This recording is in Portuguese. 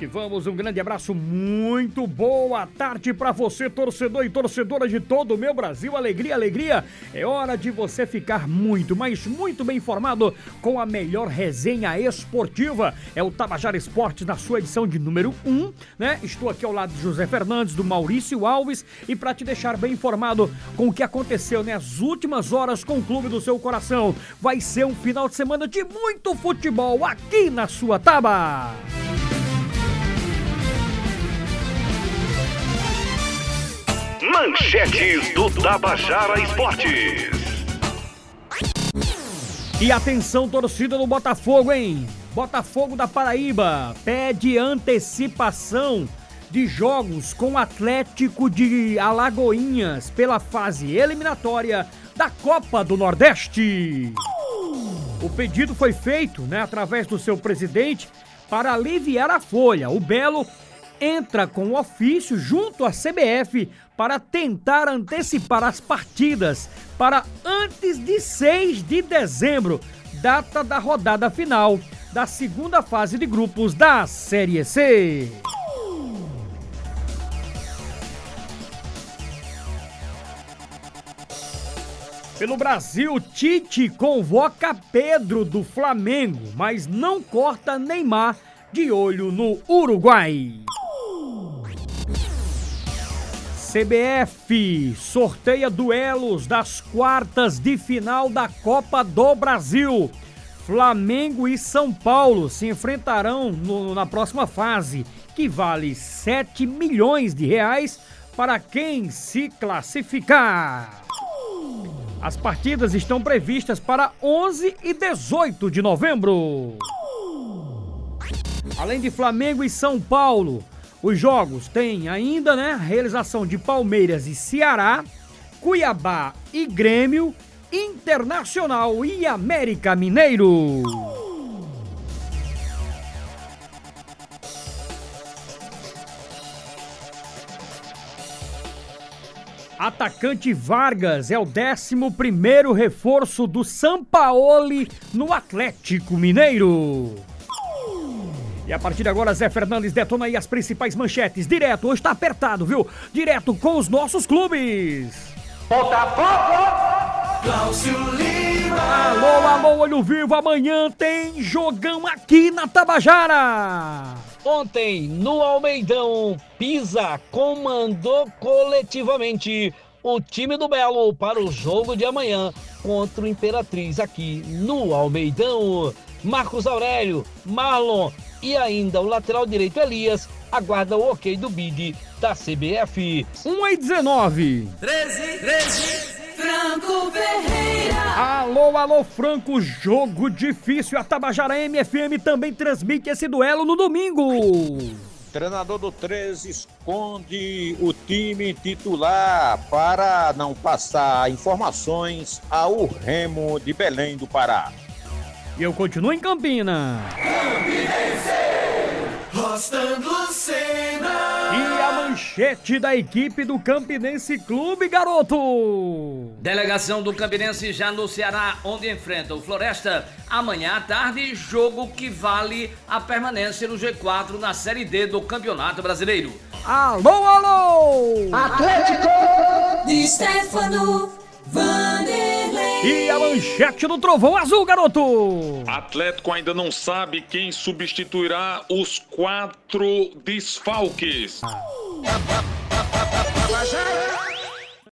Vamos que vamos, um grande abraço, muito boa tarde para você, torcedor e torcedora de todo o meu Brasil. Alegria, alegria. É hora de você ficar muito, mas muito bem informado com a melhor resenha esportiva. É o Tabajara Esportes na sua edição de número 1, né? Estou aqui ao lado de José Fernandes, do Maurício Alves e para te deixar bem informado com o que aconteceu nas últimas horas com o clube do seu coração. Vai ser um final de semana de muito futebol aqui na sua Taba. Manchetes do Tabajara Esportes. E atenção, torcida do Botafogo, hein? Botafogo da Paraíba pede antecipação de jogos com o Atlético de Alagoinhas pela fase eliminatória da Copa do Nordeste. O pedido foi feito, né, através do seu presidente, para aliviar a folha. O Belo entra com ofício junto à CBF para tentar antecipar as partidas para antes de 6 de dezembro, data da rodada final da segunda fase de grupos da Série C. Pelo Brasil, Tite convoca Pedro do Flamengo, mas não corta Neymar de olho no Uruguai. CBF sorteia duelos das quartas de final da Copa do Brasil. Flamengo e São Paulo se enfrentarão no, na próxima fase, que vale 7 milhões de reais para quem se classificar. As partidas estão previstas para 11 e 18 de novembro. Além de Flamengo e São Paulo, os jogos têm ainda, né, a realização de Palmeiras e Ceará, Cuiabá e Grêmio, Internacional e América Mineiro. Atacante Vargas é o 11 reforço do Sampaoli no Atlético Mineiro. E a partir de agora, Zé Fernandes detona aí as principais manchetes. Direto, hoje tá apertado, viu? Direto com os nossos clubes. Botafogo! Cláudio Lima! Alô, alô, olho vivo, amanhã tem jogão aqui na Tabajara. Ontem, no Almeidão, Pisa comandou coletivamente o time do Belo para o jogo de amanhã contra o Imperatriz aqui no Almeidão. Marcos Aurélio, Marlon e ainda o lateral direito Elias aguarda o ok do bid da CBF. 1 e 19. 13, 13. Franco Ferreira. Alô, alô, Franco, jogo difícil. A Tabajara MFM também transmite esse duelo no domingo. Treinador do 13 esconde o time titular para não passar informações ao Remo de Belém do Pará. E eu continuo em Campina. Campinense. Rostando Lucena. E a manchete da equipe do Campinense Clube, garoto. Delegação do Campinense já no Ceará, onde enfrenta o Floresta amanhã à tarde, jogo que vale a permanência no G4 na Série D do Campeonato Brasileiro. Alô, alô! Atlético de Stefano Vanderlei. E manchete do Trovão Azul, garoto. Atlético ainda não sabe quem substituirá os quatro desfalques. Tabajara